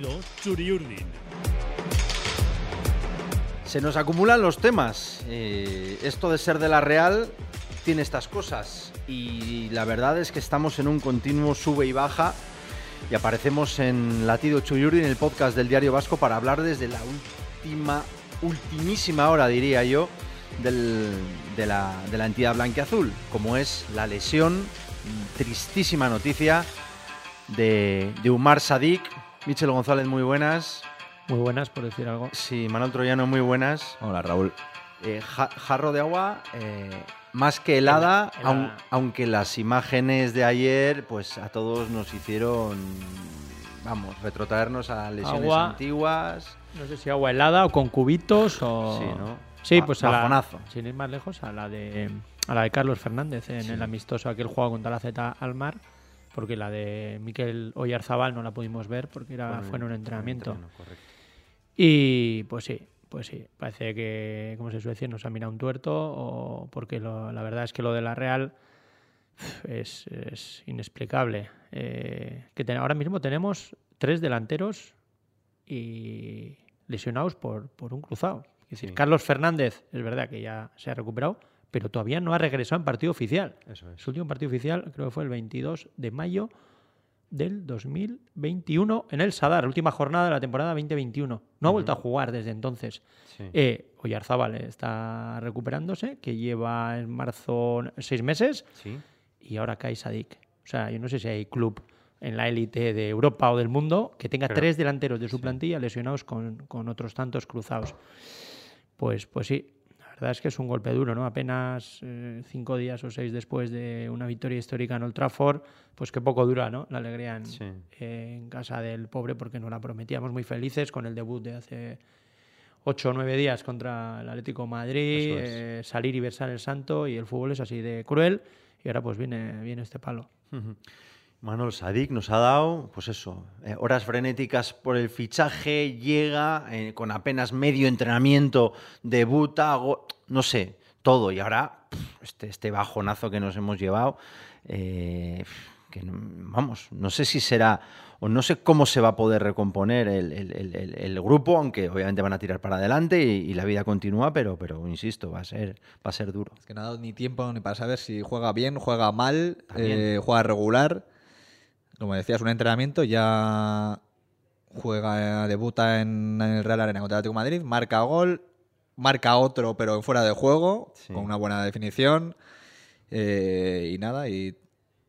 latido Churiurdin. Se nos acumulan los temas. Eh, esto de ser de la Real tiene estas cosas. Y la verdad es que estamos en un continuo sube y baja. Y aparecemos en Latido Chuyurdin, el podcast del Diario Vasco, para hablar desde la última, ultimísima hora, diría yo, del- de, la, de la entidad blanquiazul, como es la lesión, tristísima noticia, de, de Umar Sadik. Michel González, muy buenas. Muy buenas, por decir algo. Sí, Manuel Troyano, muy buenas. Hola, Raúl. Eh, ja- jarro de agua eh, más que helada, Helada. aun- aunque las imágenes de ayer, pues a todos nos hicieron, vamos, retrotraernos a lesiones Agua. antiguas. No sé si agua helada o con cubitos o. Sí, ¿no? Sí, Ba- pues a la, sin ir más lejos, a la de a la de Carlos Fernández en el amistoso aquel juego contra la Z al mar, porque la de Miquel Oyarzabal no la pudimos ver porque era, fue en un entrenamiento. entreno. Y pues sí, pues sí, parece que, como se suele decir, nos ha mirado un tuerto, o porque lo- la verdad es que lo de la Real es, es inexplicable. Eh, que ten- ahora mismo tenemos tres delanteros y lesionados por, por un cruzado. Es decir, Sí. Carlos Fernández, es verdad que ya se ha recuperado, pero todavía no ha regresado en partido oficial. Eso es. Su último partido oficial creo que fue el 22 de mayo del 2021 en el Sadar, última jornada de la temporada 2021. No ha vuelto a jugar desde entonces. Sí. Eh, Oyarzábal está recuperándose, que lleva en marzo seis meses, Sí. y ahora cae Sadik. O sea, yo no sé si hay club en la élite de Europa o del mundo que tenga Pero- tres delanteros de su plantilla lesionados con, con otros tantos cruzados. Pues, pues sí, verdad es que es un golpe duro, ¿no? Apenas eh, cinco días o seis después de una victoria histórica en Old Trafford, pues qué poco dura, ¿no? La alegría en, Sí. en casa del pobre porque nos la prometíamos muy felices con el debut de hace ocho o nueve días contra el Atlético de Madrid, es. eh, salir y versar el santo y el fútbol es así de cruel y ahora pues viene, viene este palo. Manuel Sadik nos ha dado, pues eso, eh, horas frenéticas por el fichaje, llega eh, con apenas medio entrenamiento, debuta, no sé, todo. Y ahora, este, este bajonazo que nos hemos llevado, eh, que vamos, no sé si será, o no sé cómo se va a poder recomponer el, el- el- grupo, aunque obviamente van a tirar para adelante y, y la vida continúa, pero, pero insisto, va a ser, va a ser duro. Es que no ha dado ni tiempo ni para saber si juega bien, juega mal, eh, juega regular. Como decías, un entrenamiento, ya juega, debuta en, en el Real Arena contra el Atlético de Madrid, marca gol, marca otro pero fuera de juego, Sí. con una buena definición. eh, y nada, y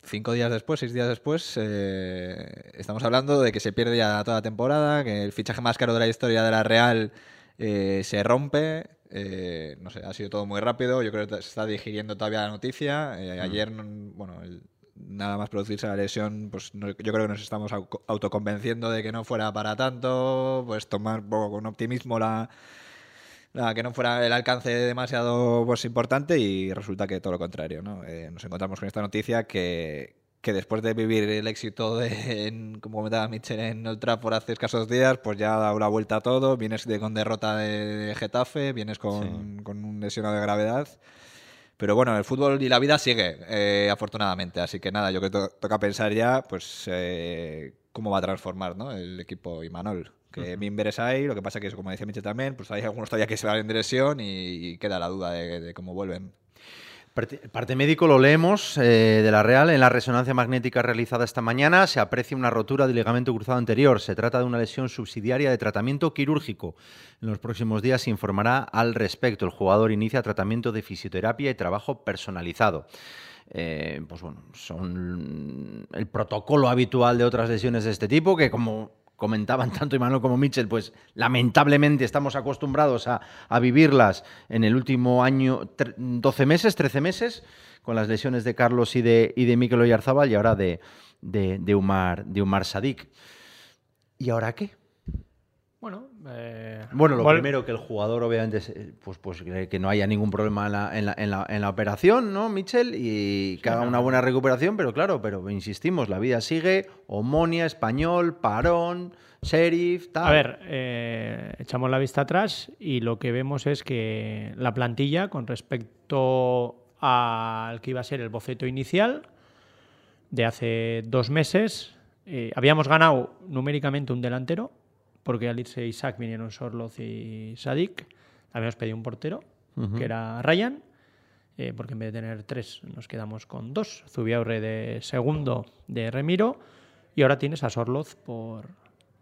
cinco días después, seis días después, eh, estamos hablando de que se pierde ya toda la temporada, que el fichaje más caro de la historia de la Real eh, se rompe. eh, no sé, ha sido todo muy rápido. Yo creo que se está digiriendo todavía la noticia. Eh, Ayer, mm, bueno, el- nada más producirse la lesión, pues no- yo creo que nos estamos au- autoconvenciendo de que no fuera para tanto, pues tomar un poco con optimismo la, la- que no fuera el alcance demasiado pues, importante y resulta que todo lo contrario, ¿no? Eh, nos encontramos con esta noticia que, que después de vivir el éxito de, en- como comentaba Michel en Old Trafford hace escasos días, pues ya dado la vuelta a todo, vienes de, con derrota de Getafe, vienes con, con un lesionado de gravedad. Pero bueno, el fútbol y la vida sigue, eh, afortunadamente. Así que nada, yo creo que to- toca pensar ya, pues, eh, cómo va a transformar ¿no? el equipo Imanol. Que Mimber ahí, lo que pasa que, como decía Michel también, pues hay algunos todavía que se van en lesión y, y queda la duda de, de cómo vuelven. Parte, parte médico lo leemos eh, de la Real. En la resonancia magnética realizada esta mañana se aprecia una rotura del ligamento cruzado anterior. Se trata de una lesión subsidiaria de tratamiento quirúrgico. En los próximos días se informará al respecto. El jugador inicia tratamiento de fisioterapia y trabajo personalizado. Eh, pues bueno, son el protocolo habitual de otras lesiones de este tipo que como comentaban tanto Imanol como Mitchell, pues lamentablemente estamos acostumbrados a, vivirlas en el último año, tre- 12 meses, 13 meses, con las lesiones de Carlos y de, y de Mikel y ahora de, de, de Umar, de Umar Sadik. ¿Y ahora qué? Bueno, eh, Bueno, lo primero que el jugador, obviamente, es, pues, pues que no haya ningún problema en la, en la, en la- en la operación, ¿no, Michel? Y que haga no, una buena recuperación, pero claro, pero insistimos, la vida sigue, Omonia, Español, Parón, Sheriff, tal. A ver, eh, echamos la vista atrás y lo que vemos es que la plantilla, con respecto al que iba a ser el boceto inicial de hace dos meses, eh, habíamos ganado numéricamente un delantero, porque al irse Isaac vinieron Sorloz y Sadik. Habíamos pedido un portero, que era Ryan, eh, porque en vez de tener tres nos quedamos con dos. Zubiaurre de segundo de Remiro y ahora tienes a Sorloz por,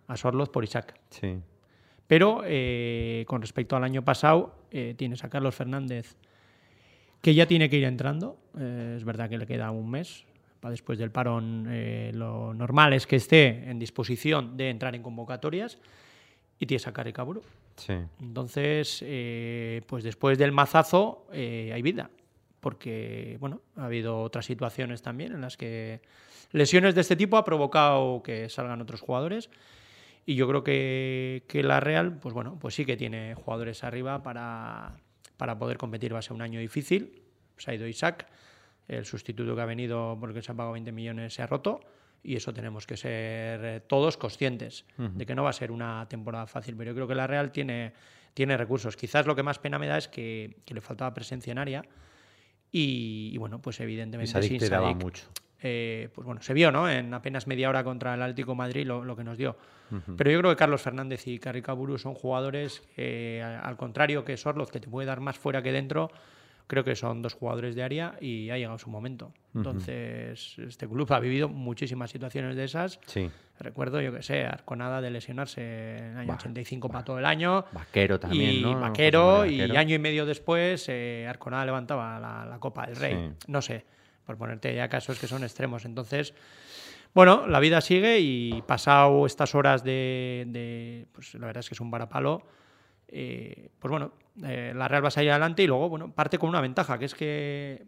a Sorloz por Isaac. Sí. Pero eh, con respecto al año pasado, eh, tienes a Carlos Fernández, que ya tiene que ir entrando. Es verdad que le queda un mes. Para después del parón, eh, lo normal es que esté en disposición de entrar en convocatorias. Y tienes a Kari Kaburu. Sí. Entonces, eh, pues después del mazazo eh, hay vida, porque bueno, ha habido otras situaciones también en las que lesiones de este tipo ha provocado que salgan otros jugadores. Y yo creo que, que la Real, pues bueno, pues sí que tiene jugadores arriba para, para poder competir. Va a ser un año difícil. Se ha ido Isaac, el sustituto que ha venido porque se ha pagado 20 millones se ha roto. Y eso tenemos que ser eh, todos conscientes de que no va a ser una temporada fácil. Pero yo creo que la Real tiene, tiene recursos. Quizás lo que más pena me da es que, que le faltaba presencia en área. Y, y bueno, pues evidentemente Esa sin te daba Sadik, mucho. eh, pues bueno, se vio, ¿no? En apenas media hora contra el Atlético de Madrid lo, lo que nos dio. Pero yo creo que Carlos Fernández y Caricaburu son jugadores al contrario que Sorloz, que te puede dar más fuera que dentro, creo que son dos jugadores de área y ha llegado su momento. Entonces, este club ha vivido muchísimas situaciones de esas. Sí. Recuerdo, yo que sé, Arconada de lesionarse en el año Bah, 85 para todo el año. Vaquero también, y ¿no? Vaquero, y año y medio después, eh, Arconada levantaba la, la Copa del Rey. Sí. No sé, por ponerte ya casos que son extremos. Entonces, bueno, la vida sigue y pasado estas horas de, de- pues la verdad es que es un varapalo, eh, pues bueno, eh, la Real va a salir adelante y luego, bueno, parte con una ventaja, que es que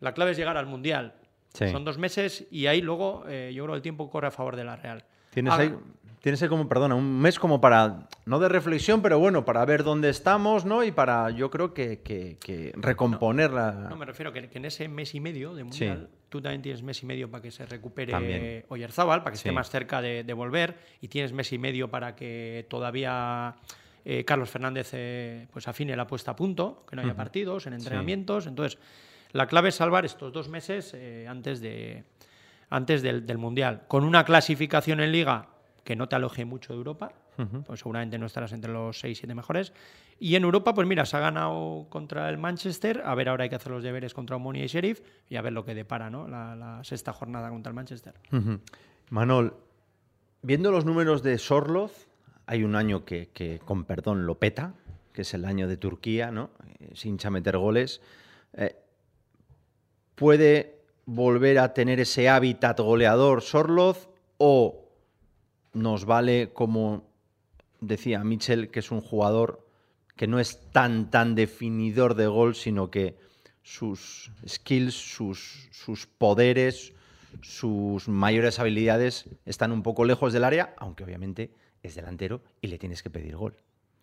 la clave es llegar al Mundial. Sí. Son dos meses y ahí luego eh, yo creo que el tiempo corre a favor de la Real. Tienes Haga- ahí, tienes ahí como, perdona, un mes como para, no de reflexión, pero bueno, para ver dónde estamos, ¿no? Y para, yo creo que, que- que recomponer la... No, me refiero que, que en ese mes y medio de Mundial tú también tienes mes y medio para que se recupere También. Oyarzábal, para que Sí. esté más cerca de, de volver, y tienes mes y medio para que todavía eh, Carlos Fernández eh, pues afine la puesta a punto, que no haya partidos, en entrenamientos. Entonces, la clave es salvar estos dos meses eh, antes, de, antes del, del Mundial, con una clasificación en Liga que no te aloje mucho de Europa, pues seguramente no estarás entre los 6-7 mejores. Y en Europa, pues mira, se ha ganado contra el Manchester, a ver, ahora hay que hacer los deberes contra Omonia y Sheriff, y a ver lo que depara ¿no? la, la sexta jornada contra el Manchester. Manol, viendo los números de Sorloz, hay un año que, con perdón, lo peta, que es el año de Turquía, ¿no? Eh, Se hincha meter goles. Eh, ¿Puede volver a tener ese hábitat goleador Sorloz o nos vale, como decía Mitchell, que es un jugador que no es tan, tan definidor de gol, sino que sus skills, sus, sus poderes, sus mayores habilidades están un poco lejos del área, aunque obviamente es delantero y le tienes que pedir gol.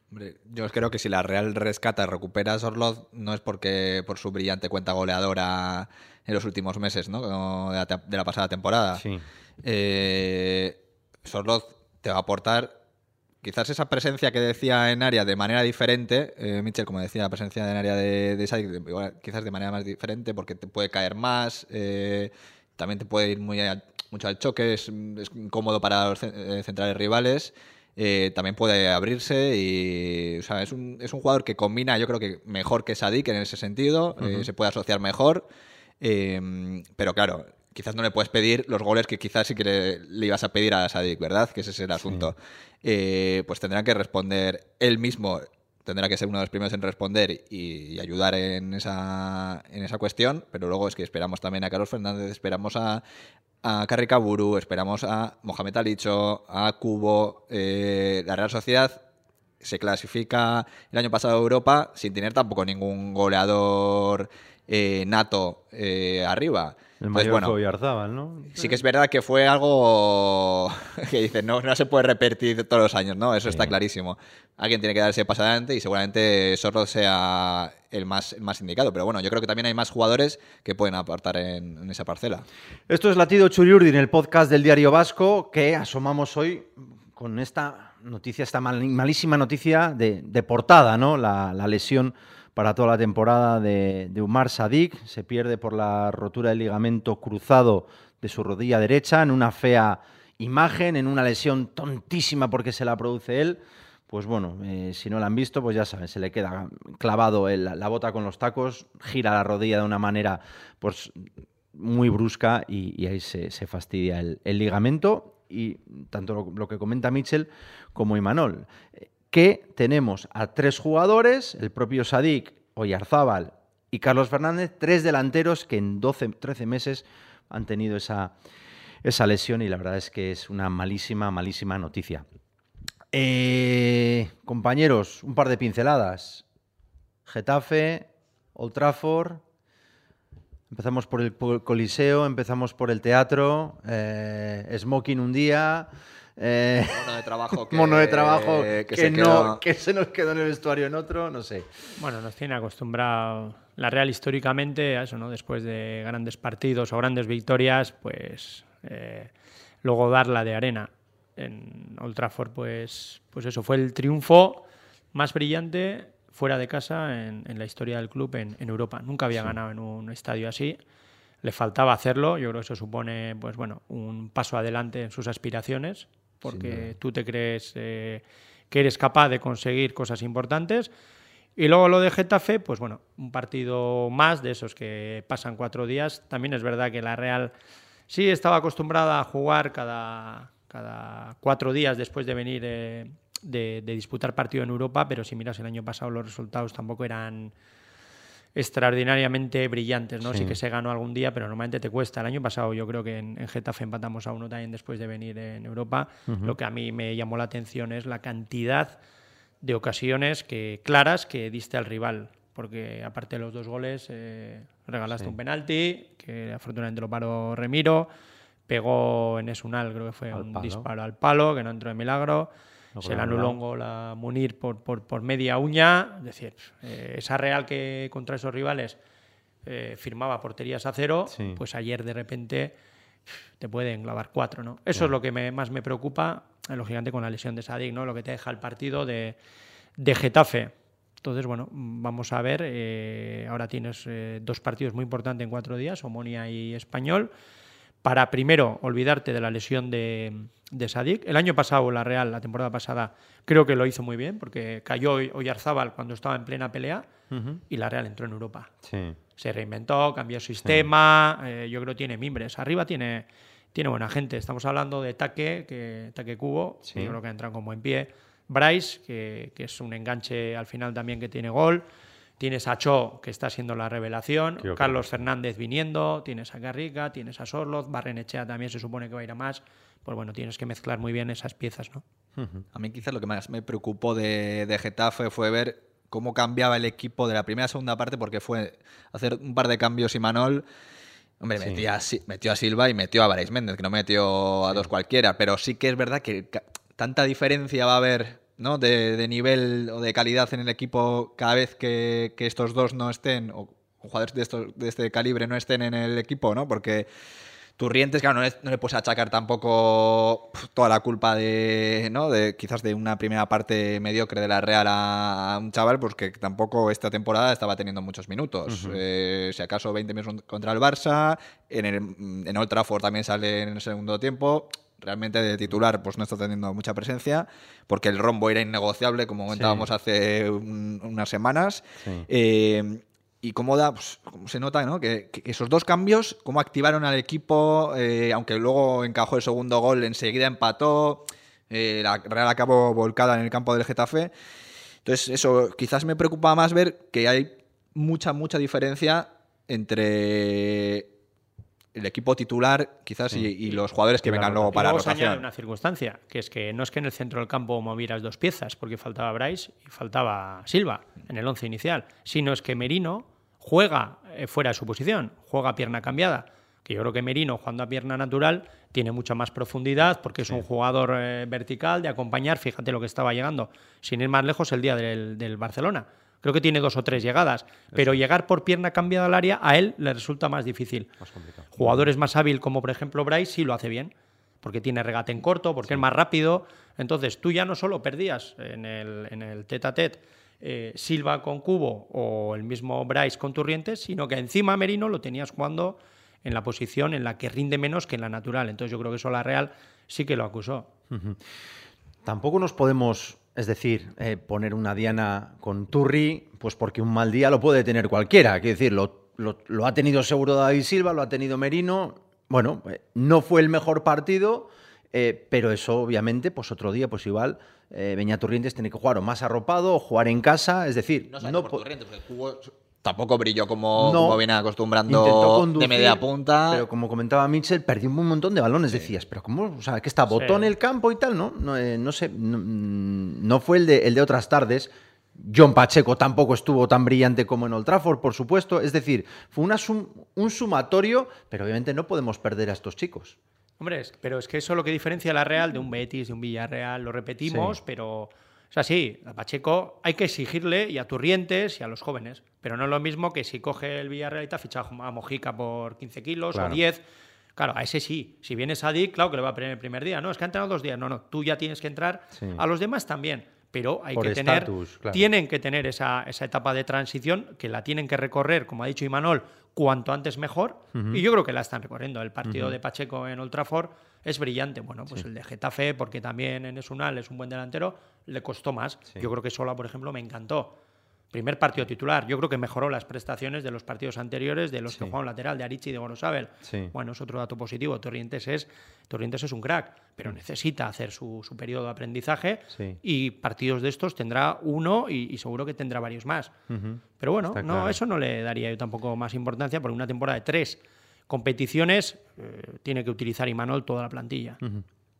Hombre, yo creo que si la Real rescata y recupera a Sorloz, no es porque por su brillante cuenta goleadora en los últimos meses, ¿no? De la, te- de la pasada temporada. Sí. Eh, Sorloz te va a aportar quizás esa presencia que decía en área de manera diferente. Eh, Mitchell, como decía, la presencia en área de, de quizás de manera más diferente porque te puede caer más. eh, también te puede ir muy mucho al choque, es, es incómodo para los eh, centrales rivales. eh, también puede abrirse y o sea, es, un, es un jugador que combina, yo creo que mejor que Sadik en ese sentido, eh, se puede asociar mejor, eh, pero claro, quizás no le puedes pedir los goles que quizás sí que le, le ibas a pedir a Sadik, ¿verdad? Que ese es el asunto. Pues tendrá que responder él mismo, tendrá que ser uno de los primeros en responder y, ayudar en esa, en esa cuestión, pero luego es que esperamos también a Carlos Fernández, esperamos a, a Carri Kaburu, esperamos a Mohamed Alicho, a Cubo, eh, la Real Sociedad se clasifica el año pasado a Europa sin tener tampoco ningún goleador eh, nato eh, arriba. El Entonces, mayor bueno, sí que es verdad que fue algo que dices, no, no se puede repetir todos los años, ¿no? Eso está clarísimo. Alguien tiene que darse paso adelante y seguramente Sorlo sea el más, el más indicado. Pero bueno, yo creo que también hay más jugadores que pueden aportar en, en esa parcela. Esto es Latido Churiurdi en el podcast del Diario Vasco que asomamos hoy con esta noticia, esta mal- malísima noticia de, de portada, ¿no? La, la lesión para toda la temporada de, Umar Sadik. Se pierde por la rotura del ligamento cruzado de su rodilla derecha en una fea imagen en una lesión tontísima porque se la produce él. Pues bueno, eh, si no la han visto, pues ya saben, se le queda clavado la bota con los tacos, gira la rodilla de una manera pues, muy brusca y, ahí se, fastidia el, ligamento y tanto lo, que comenta Mitchell como Imanol, que tenemos a tres jugadores, el propio Sadik, Oyarzábal y Carlos Fernández, tres delanteros que en 12, 13 meses han tenido esa, esa lesión y la verdad es que es una malísima, malísima noticia. Eh, compañeros, un par de pinceladas. Getafe, Old Trafford. Empezamos por el Coliseo, empezamos por el teatro, eh, Smoking un día. Eh, mono de trabajo que, mono de trabajo que, se no, que se nos quedó en el vestuario en otro, no sé. Bueno, nos tiene acostumbrado la Real históricamente a eso, ¿no? Después de grandes partidos o grandes victorias, pues luego darla de arena en Old Trafford, pues, pues eso, fue el triunfo más brillante fuera de casa en, la historia del club en, Europa. Nunca había ganado en un estadio así. Le faltaba hacerlo. Yo creo que eso supone, pues bueno, un paso adelante en sus aspiraciones, porque tú te crees eh, que eres capaz de conseguir cosas importantes. Y luego lo de Getafe, pues bueno, un partido más de esos que pasan cuatro días. También es verdad que la Real sí estaba acostumbrada a jugar cada, cada cuatro días después de venir eh, de, disputar partido en Europa, pero si miras el año pasado los resultados tampoco eran extraordinariamente brillantes, ¿no? Sí. que se ganó algún día, pero normalmente te cuesta. El año pasado yo creo que en, Getafe empatamos a uno también después de venir en Europa. Lo que a mí me llamó la atención es la cantidad de ocasiones que claras que diste al rival, porque aparte de los dos goles eh, regalaste un penalti, que afortunadamente lo paró Remiro, pegó en Esunal, creo que fue un disparo al palo, que no entró de milagro. Se le anuló un gol a Munir por, por, media uña. Es decir, eh, esa Real que contra esos rivales eh, firmaba porterías a cero, pues ayer de repente te pueden clavar cuatro, ¿no? Eso es lo que más me preocupa, lógicamente con la lesión de Sadik, ¿no? Lo que te deja el partido de, de Getafe. Entonces, bueno, vamos a ver. Eh, ahora tienes dos partidos muy importantes en cuatro días, Omonia y Español para primero olvidarte de la lesión de, de Sadik. El año pasado, la Real, la temporada pasada, creo que lo hizo muy bien, porque cayó Oyarzábal cuando estaba en plena pelea y la Real entró en Europa. Se reinventó, cambió sistema, eh, yo creo que tiene mimbres. Arriba tiene, tiene buena gente. Estamos hablando de Taque, que, Taque Cubo, yo creo que entran como en pie. Bryce, que, que es un enganche al final también que tiene gol. Tienes a Cho, que está siendo la revelación, Carlos Fernández viniendo, tienes a Garriga, tienes a Sorloz, Barrenechea también se supone que va a ir a más. Pues bueno, tienes que mezclar muy bien esas piezas, ¿no? A mí quizás lo que más me preocupó de, de Getafe fue ver cómo cambiaba el equipo de la primera a segunda parte, porque fue hacer un par de cambios y Manol. Hombre, metió, a, metió, a, Silva y metió a Vareis Méndez, que no metió a dos cualquiera, pero sí que es verdad que tanta diferencia va a haber ¿no? De, nivel o de calidad en el equipo cada vez que, estos dos no estén, o jugadores de, estos, de este calibre no estén en el equipo, ¿no? Porque Turrientes, claro, no le, no le puedes achacar tampoco toda la culpa de, ¿no? De quizás de una primera parte mediocre de la Real a, un chaval, pues que tampoco esta temporada estaba teniendo muchos minutos. Eh, si acaso 20 minutos contra el Barça, en, el, en Old Trafford también sale en el segundo tiempo realmente de titular pues no está teniendo mucha presencia porque el rombo era innegociable como comentábamos hace unas semanas. Eh, y cómo da pues, se nota ¿no? que, esos dos cambios cómo activaron al equipo eh, aunque luego encajó el segundo gol enseguida empató eh, la Real acabó volcada en el campo del Getafe. Entonces eso quizás me preocupa más ver que hay mucha mucha diferencia entre el equipo titular quizás y, los jugadores que vengan luego para la una circunstancia, que es que no es que en el centro del campo movieras dos piezas, porque faltaba Bryce y faltaba Silva en el once inicial, sino es que Merino juega eh, fuera de su posición, juega a pierna cambiada, que yo creo que Merino jugando a pierna natural tiene mucha más profundidad porque es un jugador eh, vertical de acompañar, fíjate lo que estaba llegando, sin ir más lejos el día del Barcelona Creo que tiene dos o tres llegadas, pero llegar por pierna cambiada al área a él le resulta más difícil. Jugadores más hábil como por ejemplo Bryce sí lo hace bien, porque tiene regate en corto, porque es más rápido. Entonces tú ya no solo perdías en el, en el tete a tete eh, Silva con Cubo o el mismo Bryce con Turrientes, sino que encima Merino lo tenías jugando en la posición en la que rinde menos que en la natural. Entonces yo creo que eso la Real sí que lo acusó. Tampoco nos podemos, es decir, eh, poner una diana con Turri, pues porque un mal día lo puede tener cualquiera. Quiero decir, lo, lo, ha tenido seguro David Silva, lo ha tenido Merino. Bueno, eh, no fue el mejor partido, eh, pero eso obviamente, pues otro día, pues igual Beñaturrientes tiene que jugar o más arropado o jugar en casa, es decir, no, no por Turrientes, porque jugó tampoco brilló como, viene acostumbrando de media punta. Pero como comentaba Mitchell, perdió un montón de balones. Decías, pero ¿cómo? O sea, que está botón en el campo y tal, ¿no? No, eh, no sé, no, fue el de, el de otras tardes. John Pacheco tampoco estuvo tan brillante como en Old Trafford, por supuesto. Es decir, fue una un sumatorio, pero obviamente no podemos perder a estos chicos. Hombre, pero es que eso es lo que diferencia a la Real de un Betis, de un Villarreal, lo repetimos, pero o sea, sí, a Pacheco hay que exigirle y a Turrientes y a los jóvenes, pero no es lo mismo que si coge el Villarreal y te ha fichado a Mojica por 15 kilos o 10. Claro, a ese sí. Si viene Sadik, claro que le va a poner el primer día. No, es que ha entrenado dos días. No, no, tú ya tienes que entrar. A los demás también. Pero hay que tener, tienen que tener esa, esa, etapa de transición que la tienen que recorrer, como ha dicho Imanol, cuanto antes mejor. Y yo creo que la están recorriendo. El partido de Pacheco en Old Trafford es brillante. Bueno, pues el de Getafe, porque también en Esunal es un buen delantero, le costó más. Yo creo que Sola, por ejemplo, me encantó. Primer partido titular. Yo creo que mejoró las prestaciones de los partidos anteriores, de los que jugaron lateral, de Arichi y de Gorosabel. Bueno, es otro dato positivo. Torrientes es, Torrientes es un crack, pero necesita hacer su, periodo de aprendizaje y partidos de estos tendrá uno y, seguro que tendrá varios más. Pero bueno, no, eso no le daría yo tampoco más importancia, porque una temporada de tres competiciones eh, tiene que utilizar Imanol toda la plantilla.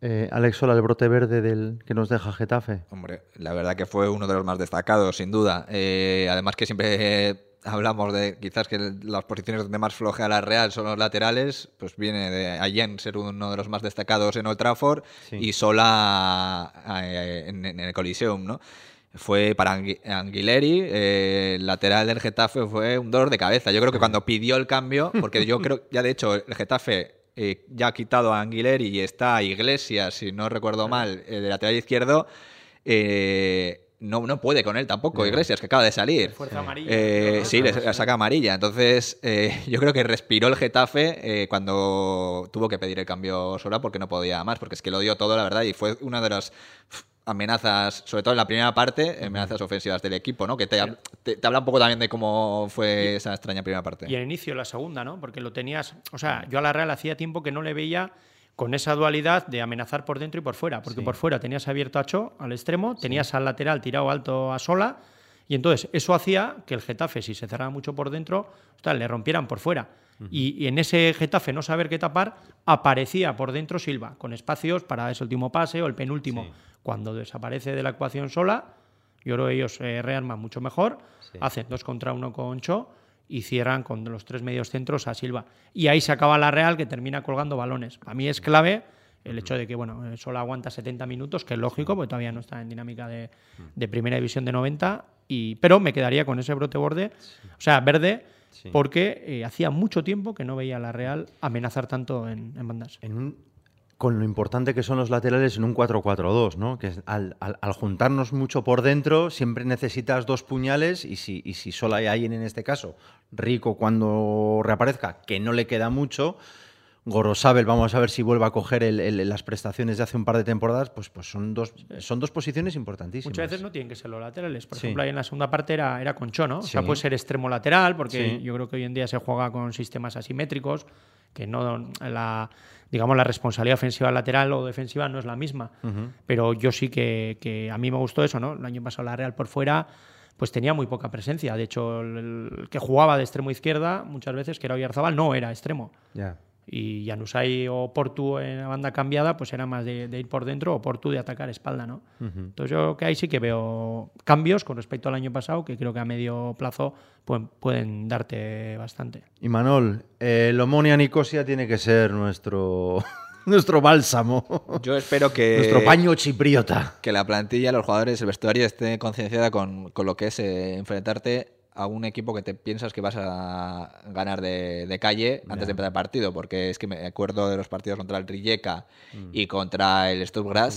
Eh, Alex Sola, el brote verde del que nos deja Getafe. Hombre, la verdad que fue uno de los más destacados, sin duda. Eh, además que siempre hablamos de quizás que las posiciones donde más flojea la Real son los laterales, pues viene de Allen ser uno de los más destacados en Old Trafford y Sola en, en, el Coliseum, ¿no? fue para Anguileri, el lateral del Getafe fue un dolor de cabeza. Yo creo que cuando pidió el cambio, porque yo creo, ya de hecho, el Getafe eh, ya ha quitado a Anguileri y está Iglesias, si no recuerdo mal, eh, de lateral izquierdo, eh, no, no puede con él tampoco, Iglesias, que acaba de salir. Fuerza amarilla. sí, le saca amarilla. Entonces, yo creo que respiró el Getafe cuando tuvo que pedir el cambio sola porque no podía más, porque es que lo dio todo, la verdad, y fue una de las amenazas, sobre todo en la primera parte, amenazas ofensivas del equipo, ¿no? Que te, te, habla un poco también de cómo fue esa extraña primera parte. Y el inicio, la segunda, ¿no? Porque lo tenías, o sea, yo a la Real hacía tiempo que no le veía con esa dualidad de amenazar por dentro y por fuera, porque por fuera tenías abierto a Cho al extremo, tenías al lateral tirado alto a Sola, y entonces eso hacía que el Getafe, si se cerraba mucho por dentro, le rompieran por fuera. Y, en ese Getafe no saber qué tapar, aparecía por dentro Silva, con espacios para ese último pase o el penúltimo. Cuando desaparece de la ecuación sola, yo creo que ellos eh, rearman mucho mejor, hacen dos contra uno con Cho y cierran con los tres medios centros a Silva. Y ahí se acaba la Real que termina colgando balones. Para mí es clave el hecho de que bueno, solo aguanta 70 minutos, que es lógico, porque todavía no está en dinámica de, primera división de 90, y, pero me quedaría con ese brote borde, o sea, verde, porque eh, hacía mucho tiempo que no veía a la Real amenazar tanto en, en bandas. En un, con lo importante que son los laterales en un 4-4-2, ¿no? Que al, juntarnos mucho por dentro, siempre necesitas dos puñales y si, y si solo hay alguien en este caso, Rico cuando reaparezca, que no le queda mucho, Gorosabel, vamos a ver si vuelve a coger las prestaciones de hace un par de temporadas, pues, pues son, dos, son dos posiciones importantísimas. Muchas veces no tienen que ser los laterales. Por ejemplo, ahí en la segunda parte era, era Concho, ¿no? O sea, puede ser extremo lateral, porque yo creo que hoy en día se juega con sistemas asimétricos, que no la digamos, la responsabilidad ofensiva lateral o defensiva no es la misma. Pero yo sí que, a mí me gustó eso, ¿no? El año pasado la Real por fuera pues tenía muy poca presencia. De hecho, el, que jugaba de extremo izquierda muchas veces, que era Oyarzabal, no era extremo. Ya y Janusay o Portu en la banda cambiada, pues era más de, ir por dentro o Portu de atacar espalda, ¿no? Entonces yo creo que ahí sí que veo cambios con respecto al año pasado, que creo que a medio plazo pueden, pueden darte bastante. Y Manol, el Omonia Nicosia tiene que ser nuestro... nuestro bálsamo. Yo espero que. Nuestro paño chipriota. Que la plantilla, los jugadores, el vestuario esté concienciada con, con lo que es eh, enfrentarte a un equipo que te piensas que vas a ganar de, calle antes de empezar el partido, porque es que me acuerdo de los partidos contra el Rijeka mm. y contra el Stuttgart.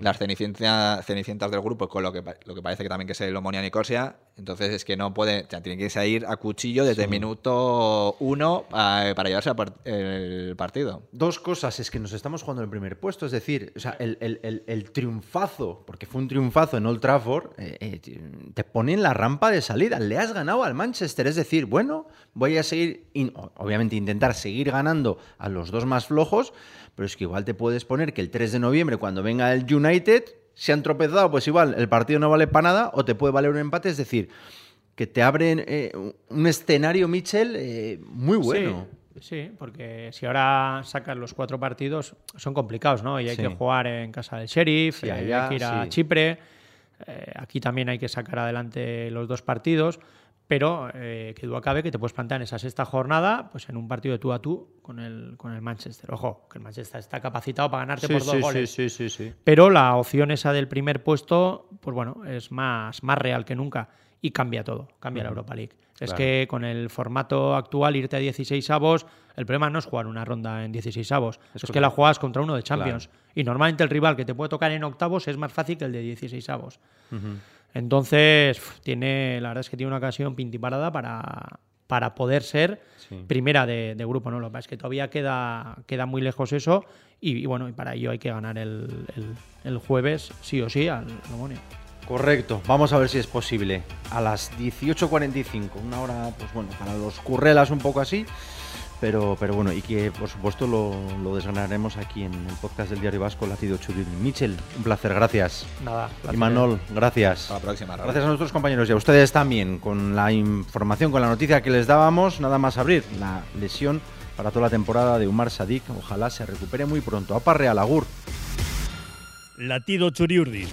las cenicientas, cenicientas del grupo con lo que, lo que parece que también que es el Omonia Nicosia. Entonces es que no puede, o sea, tiene que salir a cuchillo desde el minuto uno para, llevarse el partido. Dos cosas, es que nos estamos jugando en el primer puesto, es decir, o sea, el, triunfazo, porque fue un triunfazo en Old Trafford, eh, eh, te pone en la rampa de salida, le has ganado al Manchester, es decir, bueno, voy a seguir, obviamente intentar seguir ganando a los dos más flojos, pero es que igual te puedes poner que el 3 de noviembre, cuando venga el United, se han tropezado, pues igual el partido no vale para nada o te puede valer un empate, es decir, que te abren eh, un escenario, Mitchell, eh, muy bueno. Sí, porque si ahora sacas los cuatro partidos, son complicados, ¿no? Y hay que jugar en casa del sheriff, y hay que ir a Chipre. Eh, aquí también hay que sacar adelante los dos partidos pero eh, que duda cabe que te puedes plantear en esa sexta jornada pues en un partido de tú a tú con el, con el Manchester. Ojo, que el Manchester está capacitado para ganarte por dos goles. Sí, sí, sí, Pero la opción esa del primer puesto, pues bueno, es más, más real que nunca y cambia todo, cambia la Europa League. Es que con el formato actual, irte a 16 avos, el problema no es jugar una ronda en 16 avos, es, que la juegas contra uno de Champions. Y normalmente el rival que te puede tocar en octavos es más fácil que el de 16 avos. Entonces, tiene, la verdad es que tiene una ocasión pintiparada para, para poder ser primera de, grupo, ¿no? Lo que pasa es que todavía queda, queda muy lejos eso y, bueno, y para ello hay que ganar el, jueves sí o sí al Lomonio. Correcto, vamos a ver si es posible. A las 18.45, una hora, pues bueno, para los currelas un poco así, pero, pero bueno, y que por supuesto lo, lo desgranaremos aquí en el podcast del Diario Vasco, Latido Chubin. Michel, un placer, gracias. Nada, Y Manol, gracias. Hasta la próxima. Gracias a nuestros compañeros y a ustedes también, con la información, con la noticia que les dábamos, nada más abrir, la lesión para toda la temporada de Umar Sadik, ojalá se recupere muy pronto. Apa Real, Agur. Latido Churiurdin.